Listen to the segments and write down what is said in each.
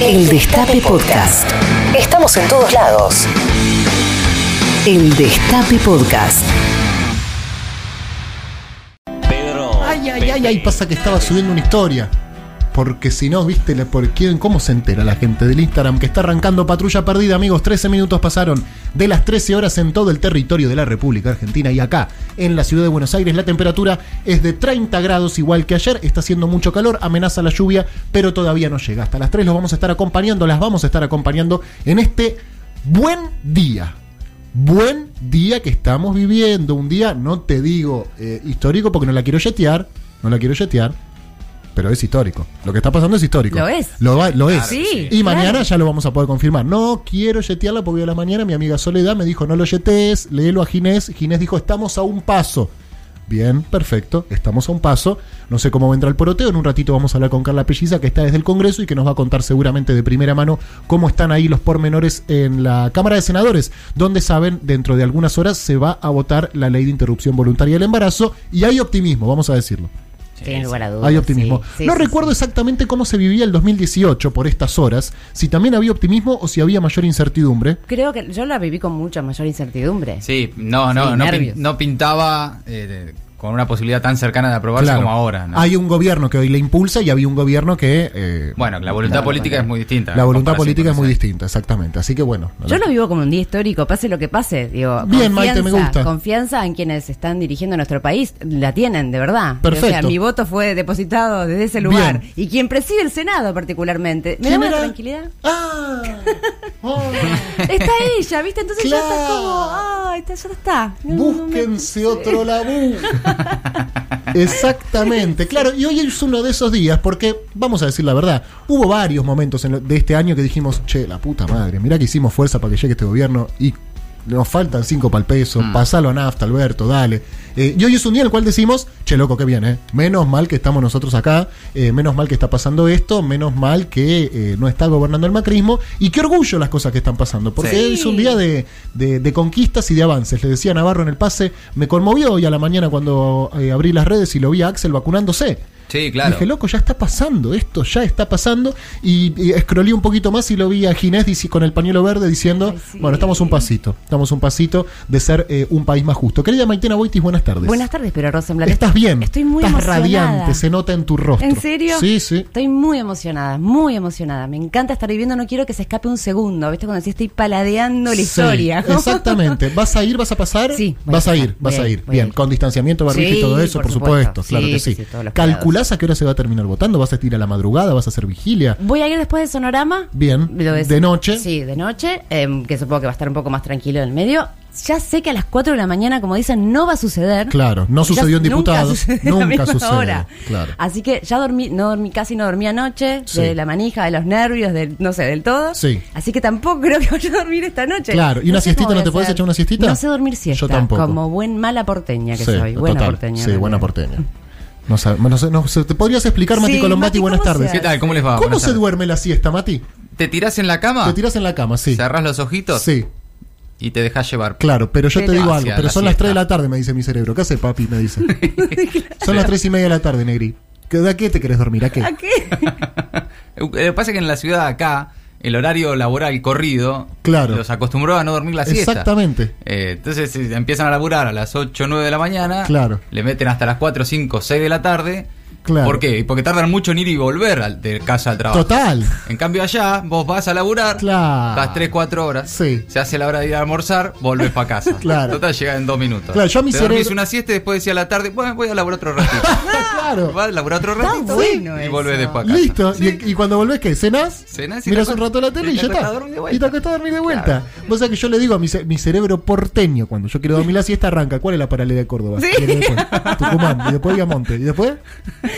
El Destape Podcast. Estamos en todos lados. El Destape Podcast. Pedro. Ay, ay, ay, ay, pasa que estaba subiendo una historia. Porque si no, viste, por quién, cómo se entera la gente del Instagram que está arrancando patrulla perdida, amigos. 13 minutos pasaron de las 13 horas en todo el territorio de la República Argentina y acá, en la ciudad de Buenos Aires, la temperatura es de 30 grados, igual que ayer. Está haciendo mucho calor, amenaza la lluvia, pero todavía no llega. Hasta las 3 los vamos a estar acompañando, las vamos a estar acompañando en este buen día. Buen día que estamos viviendo. Un día, no te digo eh, histórico porque no la quiero yetear. No la quiero yetear. Pero es histórico. Lo que está pasando es histórico. Lo es. Lo, va- lo es. Sí, y mañana claro. ya lo vamos a poder confirmar. No quiero yetearla porque hoy a la mañana mi amiga Soledad me dijo no lo yetees, léelo a Ginés. Ginés dijo estamos a un paso. Bien, perfecto, estamos a un paso. No sé cómo vendrá el poroteo. En un ratito vamos a hablar con Carla Pelliza, que está desde el Congreso y que nos va a contar seguramente de primera mano cómo están ahí los pormenores en la Cámara de Senadores, donde saben, dentro de algunas horas se va a votar la ley de interrupción voluntaria del embarazo y hay optimismo, vamos a decirlo. Sin lugar a dudas. Hay optimismo. sí, sí, no sí, recuerdo sí. exactamente cómo se vivía el 2018 por estas horas, si también había optimismo o si había mayor incertidumbre. Creo que yo la viví con mucha mayor incertidumbre. Sí, no, no, Sí, no, no pintaba eh, con una posibilidad tan cercana de aprobarse Claro. como ahora. ¿no? Hay un gobierno que hoy le impulsa y había un gobierno que... eh, Bueno, la voluntad Claro, política claro. es muy distinta. la voluntad política es muy distinta, exactamente. Así que bueno. Yo lo vivo como un día histórico, pase lo que pase. Digo, Bien, Maite, me gusta. Confianza en quienes están dirigiendo nuestro país, la tienen, de verdad. Perfecto. O sea, mi voto fue depositado desde ese lugar. Bien. Y quien preside el Senado, particularmente. Me da ¿Quién una era? tranquilidad. ¡Ah! Oh, Está ella, ¿viste? Entonces ya está Claro. como. ¡Ay, está, ya está! No, no me- Búsquense otro labú. Exactamente, claro. Y hoy es uno de esos días porque, vamos a decir la verdad, hubo varios momentos en de este año que dijimos, che, la puta madre, mirá que hicimos fuerza para que llegue este gobierno y nos faltan cinco para el peso, Mm. pasalo a nafta, Alberto, dale. Eh, y hoy es un día en el cual decimos, che, loco, qué bien, ¿eh? Menos mal que estamos nosotros acá, eh, menos mal que está pasando esto, menos mal que eh, no está gobernando el macrismo y qué orgullo las cosas que están pasando, porque Sí. es un día de, de- de conquistas y de avances. Le decía Navarro en el pase, me conmovió hoy a la mañana cuando eh, abrí las redes y lo vi a Axel vacunándose. Sí, claro. Dije, loco, ya está pasando, esto ya está pasando. Y, y escrolé un poquito más y lo vi a Ginés con el pañuelo verde diciendo, Ay, sí. bueno, estamos un pasito, estamos un pasito de ser eh, un país más justo. Querida Maitena Boitis, buenas tardes. Buenas tardes, pero Rosenblatt. Estás bien, Estoy muy estás emocionada. radiante, se nota en tu rostro. ¿En serio? Sí, sí. Estoy muy emocionada, muy emocionada. Me encanta estar viviendo, no quiero que se escape un segundo. ¿Viste? Cuando decís estoy paladeando la Sí, historia. exactamente. ¿Vas a ir, vas a pasar? Sí, Vas a ir, vas a ir. Bien, con distanciamiento, barbijo y Sí, todo eso, por, por supuesto. supuesto. Claro Sí, que sí, sí. ¿Calculás a qué hora se va a terminar votando? ¿Vas a ir a la madrugada? ¿Vas a hacer vigilia? Voy a ir después de Sonorama. Bien. ¿De noche? Sí, de noche, em, que supongo que va a estar un poco más tranquilo en el medio. Ya sé que a las 4 de la mañana, como dicen, no va a suceder. Claro, no sucedió en diputados. Nunca hora. Claro. Así que ya dormí, no dormí, casi no dormí anoche, Sí. de la manija, de los nervios, del, no sé, del todo. Sí. Así que tampoco creo que vaya a dormir esta noche. Claro. ¿Y una siestita no te hacer. echar una siestita? No sé dormir siesta. Yo tampoco. Como buen mala porteña que Sí, soy. Buena total. porteña. Sí, en buena porteña. No sabe- no sé, no sé, ¿Te podrías explicar, Mati Sí, Colombati? Mati, Buenas ¿cómo se tardes. ¿Qué tal? ¿Cómo les va? ¿Cómo Buenas se tardes. duerme la siesta, Mati? ¿Te tirás en la cama? Te tiras en la cama, sí. Cerrás los ojitos Sí, y te dejas llevar. claro, pero yo te digo algo. Pero la son las 3 de la tarde, me dice mi cerebro. ¿Qué hace, papi? Me dice. Son las 3 y media de la tarde, Negri. ¿Qué- ¿De a qué te querés dormir? ¿A qué? ¿A qué? Lo que pasa es que en la ciudad acá, el horario laboral corrido, Claro. los acostumbró a no dormir la siesta. Exactamente. Eh, entonces empiezan a laburar a las 8 o 9 de la mañana. Claro. Le meten hasta las 4, 5, 6 de la tarde. Claro. ¿Por qué? Porque tardan mucho en ir y volver al- de casa al trabajo. Total. En cambio allá, vos vas a laburar, Claro. estás 3, 4 horas, Sí. se hace la hora de ir a almorzar, volvés para casa. Claro. Total, llega en dos minutos. Claro, yo a mi Te dormís cerebro- una siesta y después decía a la tarde, bueno, voy a laburar otro ratito. Claro. Vas a laburar otro Está ratito bueno y eso. volvés después a casa. Listo. Y, y cuando volvés, ¿qué? ¿Cenás? Cenás y Miras te un rato la tele y, y ya está. acostás a dormir de vuelta. Y te acostás a dormir de vuelta. Claro. Vos sabés que yo le digo a mi, ce- mi cerebro porteño, cuando yo quiero dormir la siesta, arranca. ¿Cuál es la paralela de Córdoba? Sí. Viene después. Tucumán. Y después Viamonte. ¿Y después?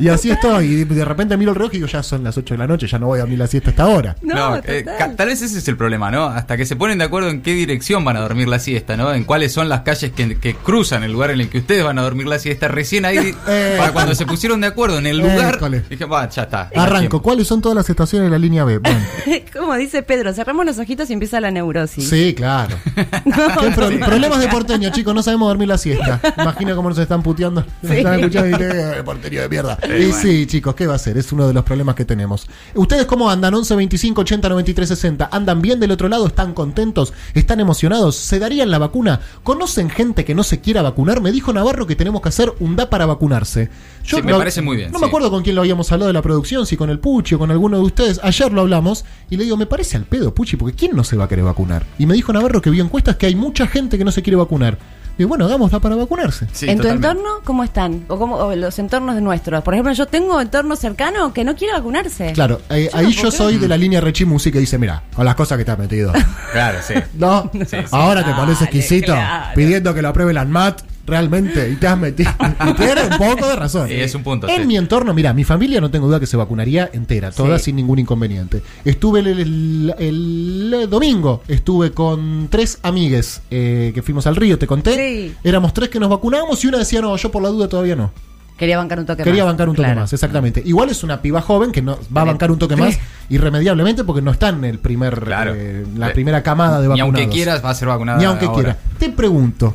Y así estoy. Y de repente miro el reloj y digo, ya son las 8 de la noche, ya no voy a dormir la siesta hasta ahora. No, eh, tal vez ese es el problema, ¿no? Hasta que se ponen de acuerdo en qué dirección van a dormir la siesta, ¿no? En cuáles son las calles que, que cruzan el lugar en el que ustedes van a dormir la siesta. Recién ahí, Eh. para cuando se pusieron de acuerdo en el lugar, École. dije, va, ya está. Arranco. ¿Cuáles son todas las estaciones de la línea B? Bueno, Como dice Pedro, cerramos los ojitos y empieza la neurosis. sí, claro. ¿Qué pro- problemas de porteño, chicos? No sabemos dormir la siesta. Imagina cómo nos están puteando. Nos Sí. están escuchando y dicen, "Eh, porteño de mierda. Y sí, chicos, ¿qué va a ser? Es uno de los problemas que tenemos. ¿Ustedes cómo andan? 11 25 80 93 60. ¿Andan bien del otro lado? ¿Están contentos? ¿Están emocionados? ¿Se darían la vacuna? ¿Conocen gente que no se quiera vacunar? Me dijo Navarro que tenemos que hacer un da para vacunarse. Sí, me parece muy bien, No sí. me acuerdo con quién lo habíamos hablado de la producción, si con el Puchi o con alguno de ustedes. Ayer lo hablamos y le digo, me parece al pedo, Puchi, porque ¿quién no se va a querer vacunar? Y me dijo Navarro que vio encuestas que hay mucha gente que no se quiere vacunar. Digo, bueno, hagamos da para vacunarse. Sí, ¿En totalmente. tu entorno cómo están? ¿O, cómo, o los entornos de nuestros? Por ejemplo, yo tengo entorno cercano que no quiere vacunarse. Claro, eh, Yo ahí no yo soy de la línea Rechimusi que dice, mira, con las cosas que te has metido. Claro, sí. No, ahora te pones Dale, exquisito claro. pidiendo que lo apruebe la ANMAT realmente y te has metido. Y Tiene un poco de razón. Sí, es un punto, En sí. mi entorno, mira, mi familia no tengo duda que se vacunaría entera, toda Sí. sin ningún inconveniente. Estuve el, el- el domingo, estuve con tres amigues eh, que fuimos al río, te conté. Sí. Éramos tres que nos vacunábamos y una decía, no, yo por la duda todavía no. Quería bancar un toque Quería más. bancar un toque Claro. más, exactamente. Igual es una piba joven que no va a bancar un toque más irremediablemente porque no está en el primer, Claro. eh, la Eh, primera camada de Ni vacunados. aunque quieras, va a ser vacunada. Ni aunque ahora. quiera. Te pregunto,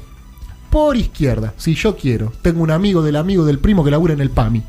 por izquierda, si yo quiero, tengo un amigo del amigo del primo que labura en el PAMI.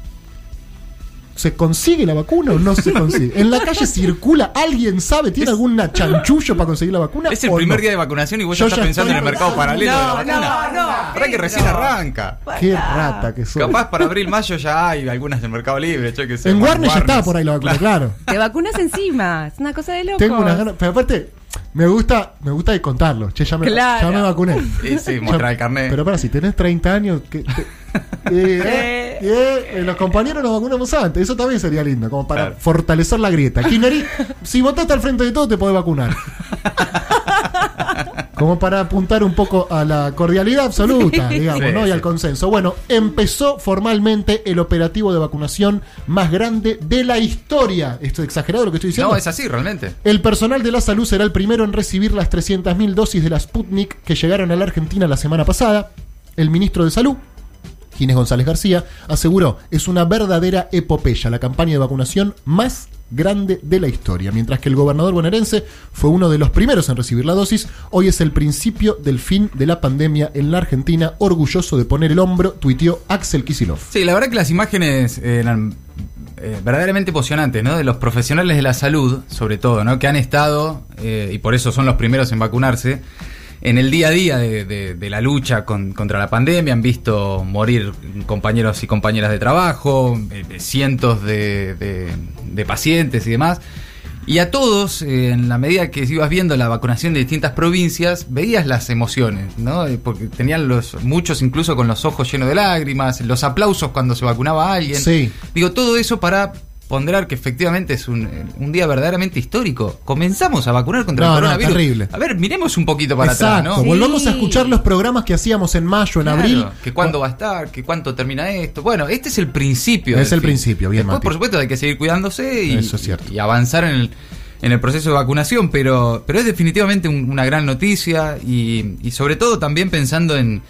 ¿Se consigue la vacuna o no se consigue? ¿En la calle circula? ¿Alguien sabe? ¿Tiene alguna chanchullo para conseguir la vacuna? Es el o primer no? día de vacunación y vos Yo ya estás pensando en el mercado paralelo de la No, vacuna. no, no. Para que recién arranca. Qué rata que soy. Capaz para abril, mayo ya hay algunas del Mercado Libre, yo que sé. en Warner ya estaba por ahí la vacuna, claro. Te vacunas encima. Es una cosa de loco. Tengo unas ganas, pero aparte, me gusta, me gusta de contarlo. Che, ya me, Claro. ya me vacuné. Sí, sí, mostrar el carnet. Pero para, si tenés 30 años, que, te- eh, eh, los compañeros nos vacunamos antes. Eso también sería lindo, como para Claro. fortalecer la grieta. Kirchnerí, si votaste al frente de todo, te podés vacunar. Como para apuntar un poco a la cordialidad absoluta, digamos, Sí, ¿no? Y al consenso. Bueno, empezó formalmente el operativo de vacunación más grande de la historia. ¿Esto es exagerado lo que estoy diciendo? No, es así, realmente. El personal de la salud será el primero en recibir las 300.000 dosis de la Sputnik que llegaron a la Argentina la semana pasada. El ministro de Salud, Ginés González García, aseguró es una verdadera epopeya, la campaña de vacunación más grande de la historia. Mientras que el gobernador bonaerense fue uno de los primeros en recibir la dosis, hoy es el principio del fin de la pandemia en la Argentina. Orgulloso de poner el hombro, tuiteó Axel Kisilov. Sí, la verdad que las imágenes eran eh, verdaderamente emocionantes, ¿no? De los profesionales de la salud, sobre todo, ¿no? Que han estado, eh, y por eso son los primeros en vacunarse, en el día a día de, de- de la lucha con- contra la pandemia. Han visto morir compañeros y compañeras de trabajo, eh, cientos de, pacientes y demás. Y a todos, eh, en la medida que ibas viendo la vacunación de distintas provincias, veías las emociones, ¿no? Eh, Porque tenían los muchos incluso con los ojos llenos de lágrimas, los aplausos cuando se vacunaba a alguien. Sí. Digo, todo eso para ponderar que efectivamente es un, un día verdaderamente histórico. Comenzamos a vacunar contra No, el no, coronavirus. terrible. A ver, miremos un poquito para Exacto, atrás, ¿no? volvamos a escuchar los programas que hacíamos en mayo, en Claro, abril. que cuándo va a estar, que cuánto termina esto. Bueno, este es el principio. Es el fin. principio, bien, Después, Mati. por supuesto, hay que seguir cuidándose y, Eso es cierto. y avanzar en el, en el proceso de vacunación, pero, pero es definitivamente un- una gran noticia y, y sobre todo también pensando en,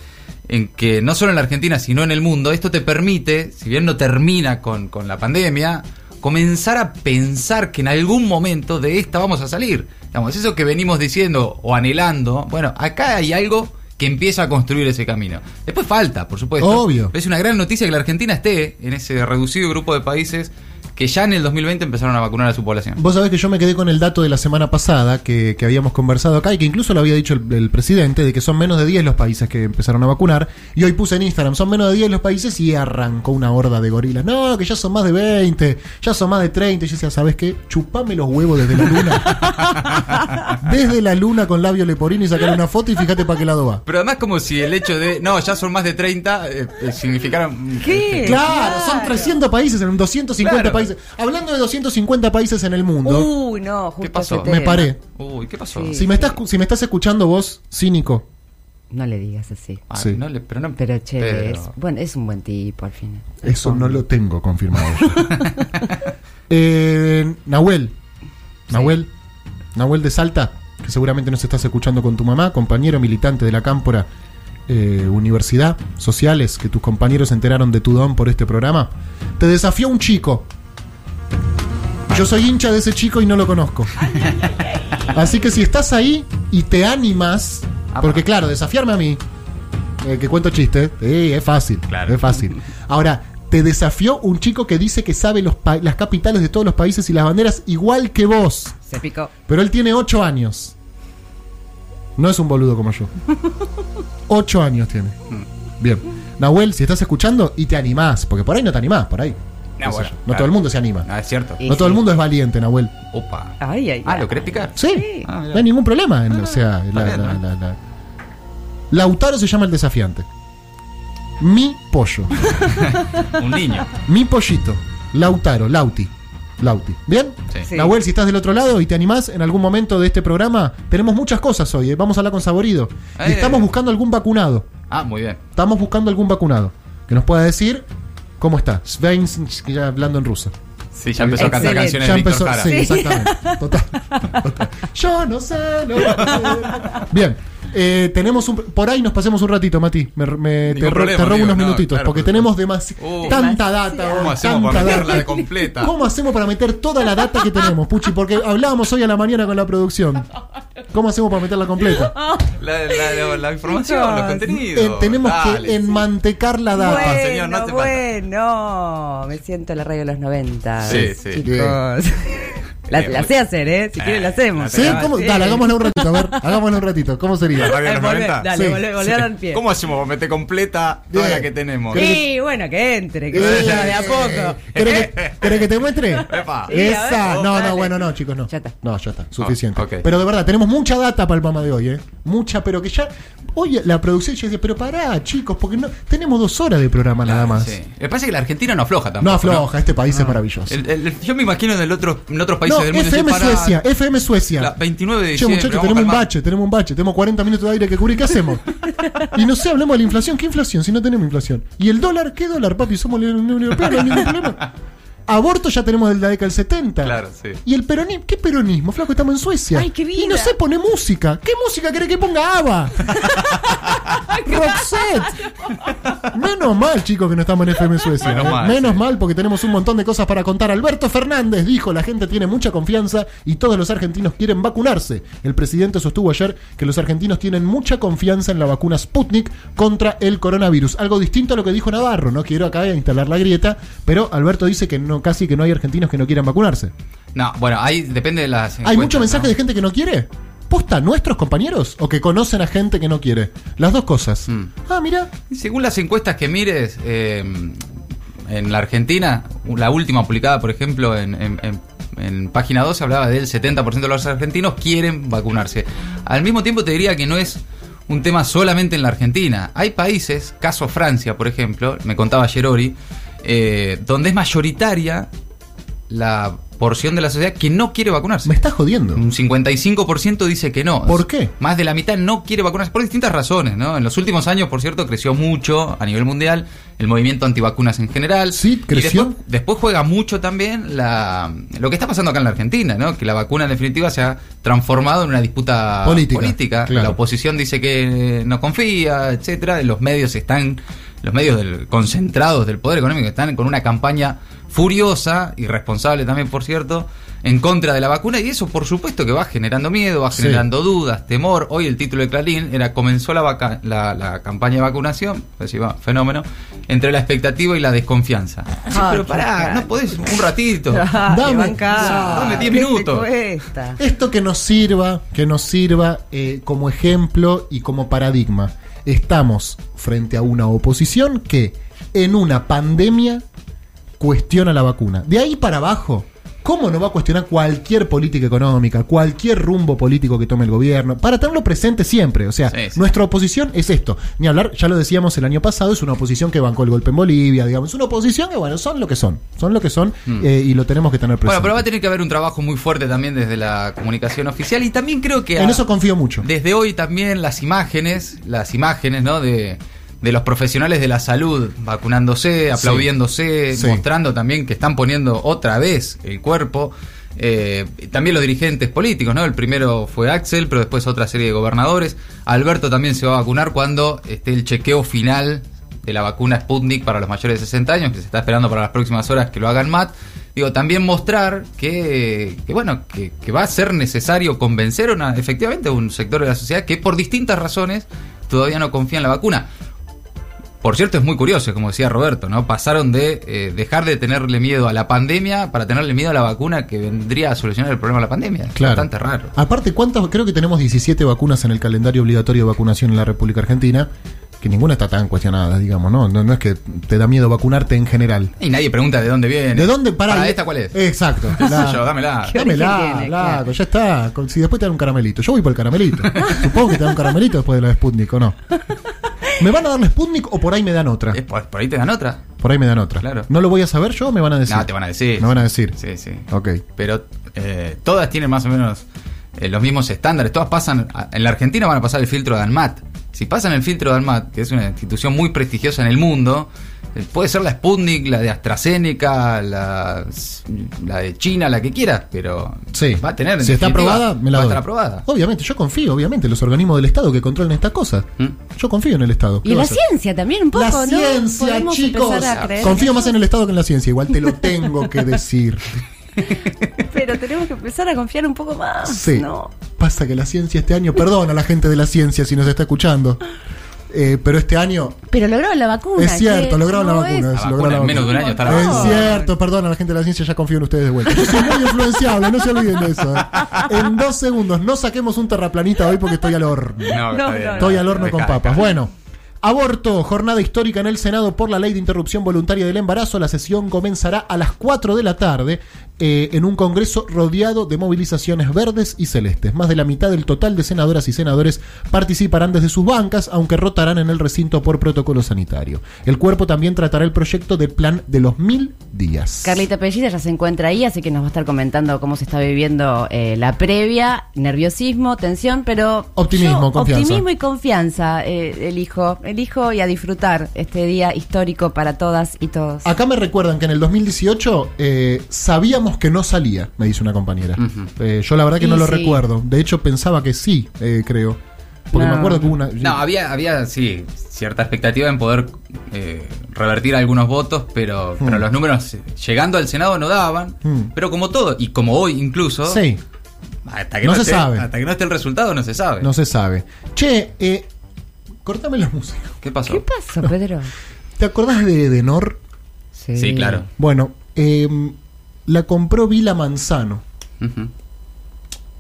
en que no solo en la Argentina, sino en el mundo, esto te permite, si bien no termina con, con la pandemia, comenzar a pensar que en algún momento de esta vamos a salir. Digamos, eso que venimos diciendo o anhelando, bueno, acá hay algo que empieza a construir ese camino. Después falta, por supuesto. Obvio. Es una gran noticia que la Argentina esté en ese reducido grupo de países que ya en el 2020 empezaron a vacunar a su población. Vos sabés que yo me quedé con el dato de la semana pasada que, que habíamos conversado acá y que incluso lo había dicho el, el presidente de que son menos de 10 los países que empezaron a vacunar. Y hoy puse en Instagram, son menos de 10 los países y arrancó una horda de gorilas. No, que ya son más de 20, ya son más de 30. Y yo decía, ¿sabes qué? Chupame los huevos desde la luna. desde la luna con labio leporino y sacar una foto y fíjate para qué lado va. Pero además como si el hecho de, no, ya son más de 30, eh, eh, significara... ¿Qué? Claro, son 300 países en 250 Claro. países. Hablando de 250 países en el mundo, Uy, no, justo ¿Qué pasó? me paré. Uy, ¿qué pasó? Sí. Si me, estás, si me estás escuchando vos, cínico, No le digas así. Ay, Sí. no le- pero no, Pero che, pero- es, bueno, es un buen tipo al final. eso no lo tengo confirmado. yo. Eh, Nahuel, Nahuel, Nahuel de Salta, que seguramente nos estás escuchando con tu mamá, compañero militante de la Cámpora eh, Universidad, sociales, que tus compañeros se enteraron de tu don por este programa, te desafió un chico. Yo soy hincha de ese chico y no lo conozco. Así que si estás ahí y te animas, porque claro, desafiarme a mí, eh, que cuento chiste, sí, es fácil, Claro. es fácil. Ahora, Te desafió un chico que dice que sabe los las capitales de todos los países y las banderas igual que vos. Se picó. Pero él tiene 8 años. No es un boludo como yo. 8 años tiene. Bien. Nahuel, si estás escuchando y te animás, porque por ahí no te animás, por ahí. No, bueno, no claro. todo el mundo se anima. Ah, es cierto. Y no todo el mundo es valiente, Nahuel. Opa. Ay, ay, Ah. ¿lo querés picar? Sí, Ah, no hay ningún problema. en- o sea, está la- bien, la- ¿no? la- la- Lautaro se llama el desafiante. Mi pollo. Un niño. Mi pollito. Lautaro, Lauti. Lauti. ¿Bien? Sí. Sí. Nahuel, si estás del otro lado y te animás en algún momento de este programa, tenemos muchas cosas hoy. ¿eh? Vamos a hablar con Saborido. Y Eh. estamos buscando algún vacunado. Ah, muy bien. Estamos buscando algún vacunado que nos pueda decir cómo está. Svein, ya hablando en ruso. Sí, ya empezó a cantar Excelente. canciones Ya de empezó, Jara. sí, exactamente. Total, total. Yo no sé. lo que hacer. Bien. Eh, tenemos un, por ahí nos pasemos un ratito, Mati. Me, me- te, problema, robo amigo, unos no, minutitos claro, porque pero- tenemos demasi- Uh. tanta data. ¿Cómo hoy, hacemos tanta para data. meterla de completa? ¿Cómo hacemos para meter toda la data que tenemos, Puchi? Porque hablábamos hoy a la mañana con la producción. ¿Cómo hacemos para meterla completa? La, la- la- la información, los contenidos. Eh, tenemos Dale, que enmantecar la data. Bueno, Bueno, señor, no hace falta. bueno. Me siento en la radio de los 90. Sí, sí. Chicos. La, muy- sé hacer, ¿eh? Si quieren la hacemos. ¿Sí? ¿Cómo? Dale, hagámosla un ratito, a ver. Hagámosla un ratito. ¿Cómo sería? ¿La radio de Eh, los volvé, 90? Dale, Sí, volvé, volvé a dar pie. ¿Cómo hacemos meter completa toda la que tenemos? Sí, bueno, que entre, que Eh, vaya de a poco. ¿Querés que, querés que te muestre? Epa. Esa. ver, No, dale. no, bueno, no, chicos, no. Ya está. No, ya está. Suficiente. Oh. Pero de verdad, tenemos mucha data para el programa de hoy, ¿eh? Mucha, pero que ya. Hoy la producción ya dice, pero pará, chicos, porque no tenemos dos horas de programa nada más. Sí. Me parece que la Argentina no afloja tampoco. No afloja, este país es maravilloso. El- el- yo me imagino en, el otro, en otros países No, del mundo. FM Suecia, FM Suecia. la 29 de Che, diciembre. muchachos, tenemos un bache, tenemos un bache, tenemos 40 minutos de aire que cubrir, ¿qué hacemos? y no sé, hablemos de la inflación. ¿Qué inflación si no tenemos inflación? ¿Y el dólar? ¿Qué dólar, papi? Somos la Unión Europea, no hay ningún problema. Aborto ya tenemos desde la década del 70. Claro, sí. ¿Y el peronismo? ¿Qué peronismo? Flaco, estamos en Suecia. Ay, qué vida. Y no sé, pone música. ¿Qué música querés que ponga ABBA? Roxette. Menos mal, chicos, que no estamos en FM Suecia. Menos ¿eh? mal, Menos sí. mal, porque tenemos un montón de cosas para contar. Alberto Fernández dijo, la gente tiene mucha confianza y todos los argentinos quieren vacunarse. El presidente sostuvo ayer que los argentinos tienen mucha confianza en la vacuna Sputnik contra el coronavirus. Algo distinto a lo que dijo Navarro. No quiero acá instalar la grieta, pero Alberto dice que no, casi que no hay argentinos que no quieran vacunarse. No, bueno, ahí depende de las. ¿Hay mucho mensaje ¿no? de gente que no quiere? ¿Posta nuestros compañeros? ¿O que conocen a gente que no quiere? Las dos cosas. Mm. Ah, mira. Según las encuestas que mires, eh, en la Argentina, la última publicada, por ejemplo, en, en- en- en página 12 hablaba del 70% de los argentinos quieren vacunarse. Al mismo tiempo te diría que no es un tema solamente en la Argentina. Hay países, caso Francia, por ejemplo, me contaba ayer Ori, eh, donde es mayoritaria la porción de la sociedad que no quiere vacunarse. Me estás jodiendo. Un 55% dice que no. ¿Por qué? Más de la mitad no quiere vacunarse por distintas razones, ¿no? En los últimos años, por cierto, creció mucho a nivel mundial el movimiento antivacunas en general. Sí, Y creció. después, después juega mucho también la, lo que está pasando acá en la Argentina, ¿no? Que la vacuna en definitiva se ha transformado en una disputa Política, claro. La oposición dice que no confía, etcétera. Los medios están, los medios del- concentrados del poder económico están con una campaña furiosa, irresponsable también, por cierto, en contra de la vacuna y eso por supuesto que va generando miedo, va Sí. generando dudas, temor. Hoy el título de Clarín era comenzó la, vaca- la, la campaña de vacunación, pues sí, va, fenómeno, entre la expectativa y la desconfianza. Sí, Ay, pero pará, no podés un ratito. Dame, Dame- dame 10 minutos. Esto que nos sirva, que nos sirva eh, como ejemplo y como paradigma. Estamos frente a una oposición que en una pandemia cuestiona la vacuna. De ahí para abajo, ¿cómo no va a cuestionar cualquier política económica, cualquier rumbo político que tome el gobierno? Para tenerlo presente siempre. O sea, Sí, sí. nuestra oposición es esto. Ni hablar, ya lo decíamos el año pasado, es una oposición que bancó el golpe en Bolivia, digamos. Es una oposición que, bueno, son lo que son. Son lo que son eh, y lo tenemos que tener presente. Mm. Bueno, pero va a tener que haber un trabajo muy fuerte también desde la comunicación oficial y también creo que en a- eso confío mucho. desde hoy también las imágenes, las imágenes, ¿no? De, de los profesionales de la salud vacunándose, aplaudiéndose, Sí. mostrando también que están poniendo otra vez el cuerpo. Eh, también los dirigentes políticos, ¿no? El primero fue Axel, pero después otra serie de gobernadores. Alberto también se va a vacunar cuando esté el chequeo final de la vacuna Sputnik para los mayores de 60 años, que se está esperando para las próximas horas que lo hagan MAT. Digo, también mostrar que, que bueno, que, que va a ser necesario convencer una, efectivamente a un sector de la sociedad que por distintas razones todavía no confía en la vacuna. Por cierto, es muy curioso, como decía Roberto, ¿no? Pasaron de eh, dejar de tenerle miedo a la pandemia para tenerle miedo a la vacuna que vendría a solucionar el problema de la pandemia. Claro. Bastante raro. Aparte, ¿cuántas? Creo que tenemos 17 vacunas en el calendario obligatorio de vacunación en la República Argentina, que ninguna está tan cuestionada, digamos, ¿no? No, no es que te da miedo vacunarte en general. Y nadie pregunta de dónde viene. ¿De dónde para, ¿Para esta cuál es? Exacto. ¿Qué sé La- yo? Dámela. ¿Qué Dámela, tiene? Claro. ya está. Si después te dan un caramelito. Yo voy por el caramelito. Supongo que te dan un caramelito después de la Sputnik, ¿o no? ¿Me van a dar la Sputnik o por ahí me dan otra? Es por, por ahí te dan otra. Por ahí me dan otra. Claro. ¿No lo voy a saber yo o me van a decir? No, te van a decir. Me van a decir. Sí, sí. Ok. Pero eh, todas tienen más o menos eh, los mismos estándares. Todas pasan. a- En la Argentina van a pasar el filtro de ANMAT. Si pasan el filtro de ANMAT, que es una institución muy prestigiosa en el mundo, eh, puede ser la Sputnik, la de AstraZeneca, la, la de China, la que quieras, pero Sí. va a tener. en Si está aprobada, me la va a estar aprobada. Obviamente, yo confío, obviamente, en los organismos del Estado que controlan estas cosas. ¿Mm? Yo confío en el Estado. Y ¿Qué en va la ciencia también un poco, La ¿no? ciencia, Podemos chicos. empezar a creer Confío en más en el Estado que en la ciencia. Igual te lo tengo que decir. Pero tenemos que empezar a confiar un poco más. Sí. ¿no? Pasa que la ciencia este año, perdón a la gente de la ciencia si nos está escuchando, eh, pero este año Pero lograron la vacuna. es cierto, lograron la vacuna. es- es- La lograron vacuna la en menos de un año está la Es cierto, perdón a la gente de la ciencia, ya confío en ustedes de vuelta. Yo soy muy influenciable, no se olviden de eso. ¿eh? En dos segundos, no saquemos un terraplanista hoy porque estoy al horno. No, no, no. Estoy al horno con papas. Bueno. Aborto, jornada histórica en el Senado por la ley de interrupción voluntaria del embarazo. La sesión comenzará a las 4 de la tarde eh, en un congreso rodeado de movilizaciones verdes y celestes. Más de la mitad del total de senadoras y senadores participarán desde sus bancas, aunque rotarán en el recinto por protocolo sanitario. El cuerpo también tratará el proyecto del plan de los mil días. Carlita Pelliza ya se encuentra ahí, así que nos va a estar comentando cómo se está viviendo eh, la previa, nerviosismo, tensión, pero Optimismo, yo, confianza. Optimismo y confianza, eh, elijo, elijo y a disfrutar este día histórico para todas y todos. Acá me recuerdan que en el 2018 eh, sabíamos que no salía, me dice una compañera. Eh, yo la verdad que Y no lo sí. recuerdo. De hecho pensaba que sí, eh, creo. Porque No. me acuerdo que hubo una... No, había, había, sí, cierta expectativa en poder eh, revertir algunos votos, pero, pero Hmm. los números llegando al Senado no daban. Hmm. Pero como todo, y como hoy incluso, Sí, hasta, que No no, se esté, sabe. hasta que no esté el resultado no se sabe. no se sabe. Che, eh, cortame la música. ¿Qué pasó? ¿Qué pasó, Pedro? ¿Te acordás de Edenor? Sí, claro. Bueno, eh, la compró Vila Manzano.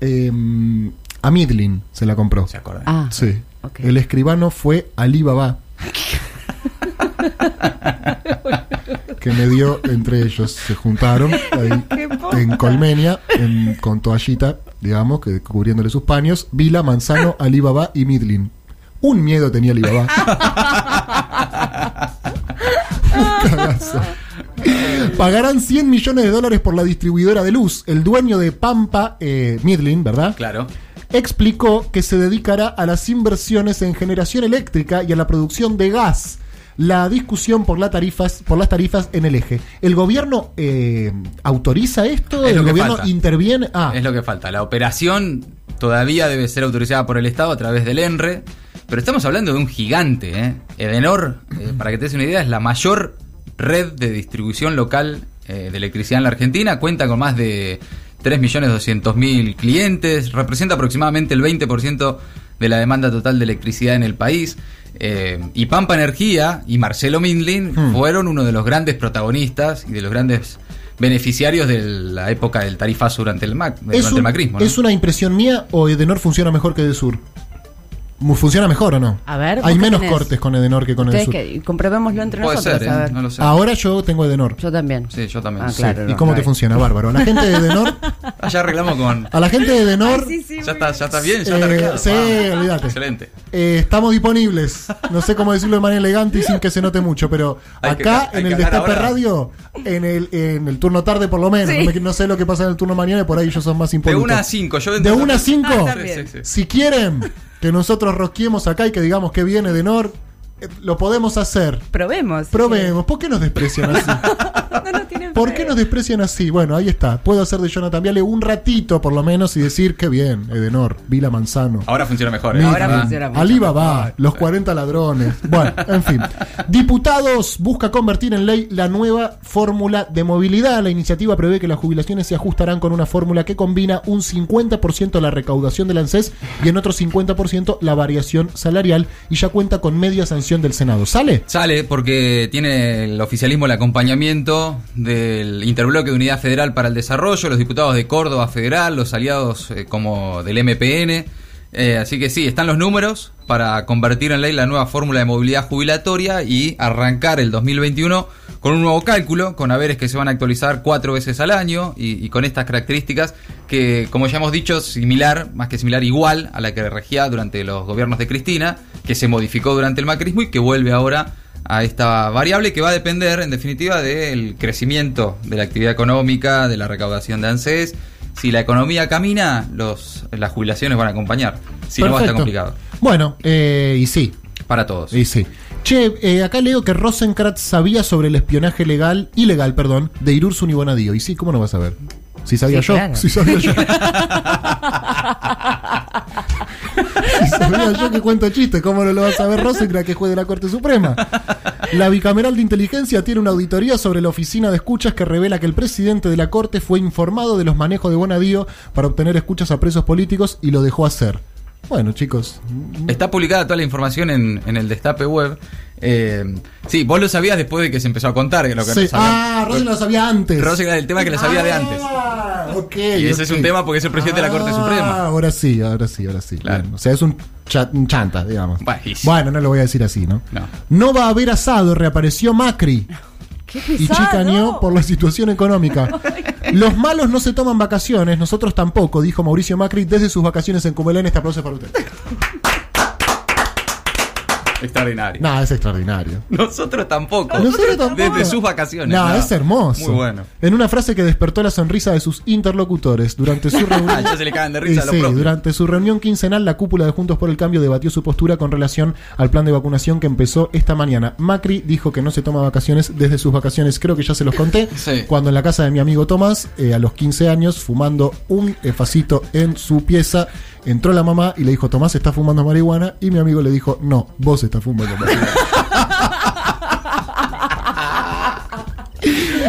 Eh, a Midlin se la compró. ¿Se acuerdan? Ah, Sí. El escribano fue Alibaba. que me dio entre ellos. Se juntaron ahí en Colmenia, en- con toallita, digamos, que cubriéndole sus paños. Vila, Manzano, Alibaba y Midlin. Un miedo tenía Alibaba. Un cagazo. Pagarán 100 millones de dólares por la distribuidora de luz. El dueño de Pampa, eh, Midlin, ¿verdad? Claro. explicó que se dedicará a las inversiones en generación eléctrica y a la producción de gas. La discusión por, las tarifas, por las tarifas en el eje. ¿El gobierno eh, autoriza esto? Es ¿El gobierno falta. interviene? Ah, Es lo que falta. La operación todavía debe ser autorizada por el Estado a través del ENRE. Pero estamos hablando de un gigante. ¿eh? Edenor, eh, para que te des una idea, es la mayor red de distribución local eh, de electricidad en la Argentina. Cuenta con más de 3.200.000 clientes. Representa aproximadamente el 20% de la demanda total de electricidad en el país. Eh, y Pampa Energía y Marcelo Mindlin Hmm. fueron uno de los grandes protagonistas y de los grandes beneficiarios de la época del tarifazo durante el, Mac, ¿Es, durante un- el macrismo. ¿no? ¿Es una impresión mía o Edenor funciona mejor que Edesur? Mu- ¿Funciona mejor o no? A ver, ¿vos Hay menos tenés? cortes con Edenor que con Edesur. que comprobémoslo entre Puede nosotros, ser, a ¿eh? ver. no lo sé. Ahora yo tengo Edenor. Yo también. Sí, yo también. Ah, Sí. claro. ¿Y no, cómo te no. funciona? Bárbaro. La gente de Edenor, Ah, ya arreglamos con. a la gente de Edenor, Ay, sí, sí, Ya está, ya está bien, ya Eh, está arreglado. sí, Ah, olvídate. Excelente. Eh, estamos disponibles. No sé cómo decirlo de manera elegante y sin que se note mucho, pero Hay acá en el Destape ahora. Radio, en el, en el turno tarde por lo menos, Sí. no, me- no sé lo que pasa en el turno mañana y por ahí ellos son más De impolutos. 1 a 5. Yo ¿De entro- 1 a 5? Ah. Si quieren que nosotros rosquiemos acá y que digamos que viene de Nor, lo podemos hacer. Probemos. Probemos. ¿Por qué nos desprecian así? No, no tienen ¿Por qué nos desprecian así? Bueno, ahí está. Puedo hacer de Jonathan Viale un ratito por lo menos y decir que bien, Edenor, Vila Manzano. Ahora funciona mejor. ¿eh? Ahora funciona mucho Alibaba, mejor. los 40 ladrones. Bueno, en fin. Diputados busca convertir en ley la nueva fórmula de movilidad. La iniciativa prevé que las jubilaciones se ajustarán con una fórmula que combina un 50% la recaudación del ANSES y en otro 50% la variación salarial y ya cuenta con media sanción del Senado. ¿Sale? Sale porque tiene el oficialismo el acompañamiento del Interbloque de Unidad Federal para el Desarrollo, los diputados de Córdoba Federal, los aliados eh, como del MPN. Eh, así que sí, están los números para convertir en ley la nueva fórmula de movilidad jubilatoria y arrancar el 2021 con un nuevo cálculo, con haberes que se van a actualizar cuatro veces al año y, y con estas características que, como ya hemos dicho, similar, más que similar, igual a la que regía durante los gobiernos de Cristina, que se modificó durante el macrismo y que vuelve ahora a esta variable que va a depender, en definitiva, del crecimiento de la actividad económica, de la recaudación de ANSES. Si la economía camina, los, las jubilaciones van a acompañar. Si no, va a estar complicado. Bueno, eh, y sí, Para todos. y sí. Che, eh, acá leo que Rosenkrantz sabía sobre el espionaje legal, ilegal, perdón, de Irursun y Bonadío. Y sí, ¿cómo no vas a ver? Si sabía Sí, yo, claro. si sabía yo. si sabía yo que cuento chistes, ¿cómo no lo vas a ver Rosenkrantz que es juez de la Corte Suprema? La bicameral de inteligencia tiene una auditoría sobre la oficina de escuchas que revela que el presidente de la Corte fue informado de los manejos de Bonadío para obtener escuchas a presos políticos y lo dejó hacer. Bueno, chicos, Está publicada toda la información en, en el Destape Web. Eh, sí, vos lo sabías después de que se empezó a contar. que Lo que Sí. nos habían- Ah, Rosy lo sabía antes. Rosy era el tema que lo sabía de antes. Ah, ok. Y ese es ok. un tema porque es el presidente de la Corte Ah, Suprema. Ahora sí, ahora sí, ahora sí. Claro. Bien. O sea, es un, cha- un chanta, digamos. Sí. Bueno, no lo voy a decir así, ¿no? No. No va a haber asado, reapareció Macri ¡Qué y chicaneó por la situación económica. Los malos no se toman vacaciones, nosotros tampoco, dijo Mauricio Macri desde sus vacaciones en Cumelén. Este aplauso es para usted. Extraordinario. No, es extraordinario. Nosotros tampoco. Nosotros tampoco. Desde sus vacaciones. No, es hermoso. Muy bueno. En una frase que despertó la sonrisa de sus interlocutores durante su reunión. ya se le cagan de risa a los sí, durante su reunión quincenal, la cúpula de Juntos por el Cambio debatió su postura con relación al plan de vacunación que empezó esta mañana. Macri dijo que no se toma vacaciones desde sus vacaciones, creo que ya se los conté, Sí. cuando en la casa de mi amigo Tomás, eh, a los 15 años, fumando un eh, facito en su pieza, entró la mamá y le dijo, Tomás está fumando marihuana, y mi amigo le dijo, no, vos estás fumando marihuana.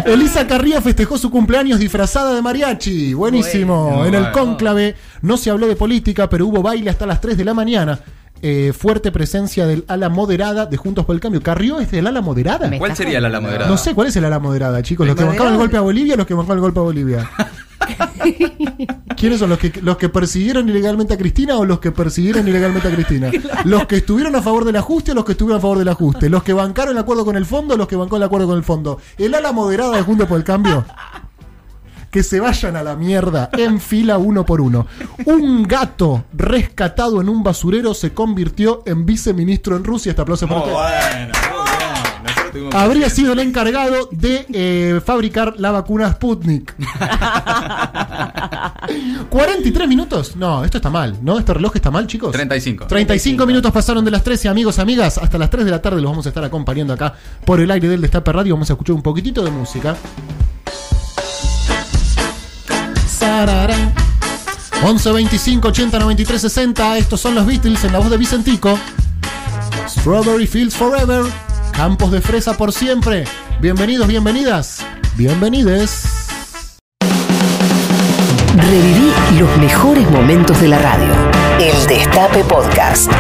Elisa Carría festejó su cumpleaños disfrazada de mariachi. Buenísimo. Bueno, en el cónclave no se habló de política, pero hubo baile hasta las 3 de la mañana. Eh, fuerte presencia del ala moderada de Juntos por el Cambio. ¿Carrió es del ala moderada? ¿Cuál sería la ala moderada? No sé cuál es el ala moderada, chicos. Los que bancaban el golpe a Bolivia, los que bancaban el golpe a Bolivia. ¿Quiénes son los que los que persiguieron ilegalmente a Cristina o los que persiguieron ilegalmente a Cristina? ¿Los que estuvieron a favor del ajuste o los que estuvieron a favor del ajuste? ¿Los que bancaron el acuerdo con el fondo o los que bancaron el acuerdo con el fondo? ¿El ala moderada de Juntos por el Cambio? Que se vayan a la mierda en fila uno por uno. Un gato rescatado en un basurero se convirtió en viceministro en Rusia. Este aplauso para Muy usted. bueno, muy bien. Nosotros tuvimos- Habría sido el encargado de eh, fabricar la vacuna Sputnik. 43 minutos. No, esto está mal, ¿no? Este reloj está mal, chicos. 35. 35 minutos pasaron de las 13, amigos, amigas. Hasta las 3 de la tarde los vamos a estar acompañando acá por el aire del Destape Radio. Vamos a escuchar un poquitito de música. Sararán. 11 25 80 93 60. Estos son los Beatles en la voz de Vicentico. Strawberry Fields Forever. Campos de fresa por siempre. Bienvenidos, bienvenidas. Bienvenides. Reviví los mejores momentos de la radio. El Destape Podcast.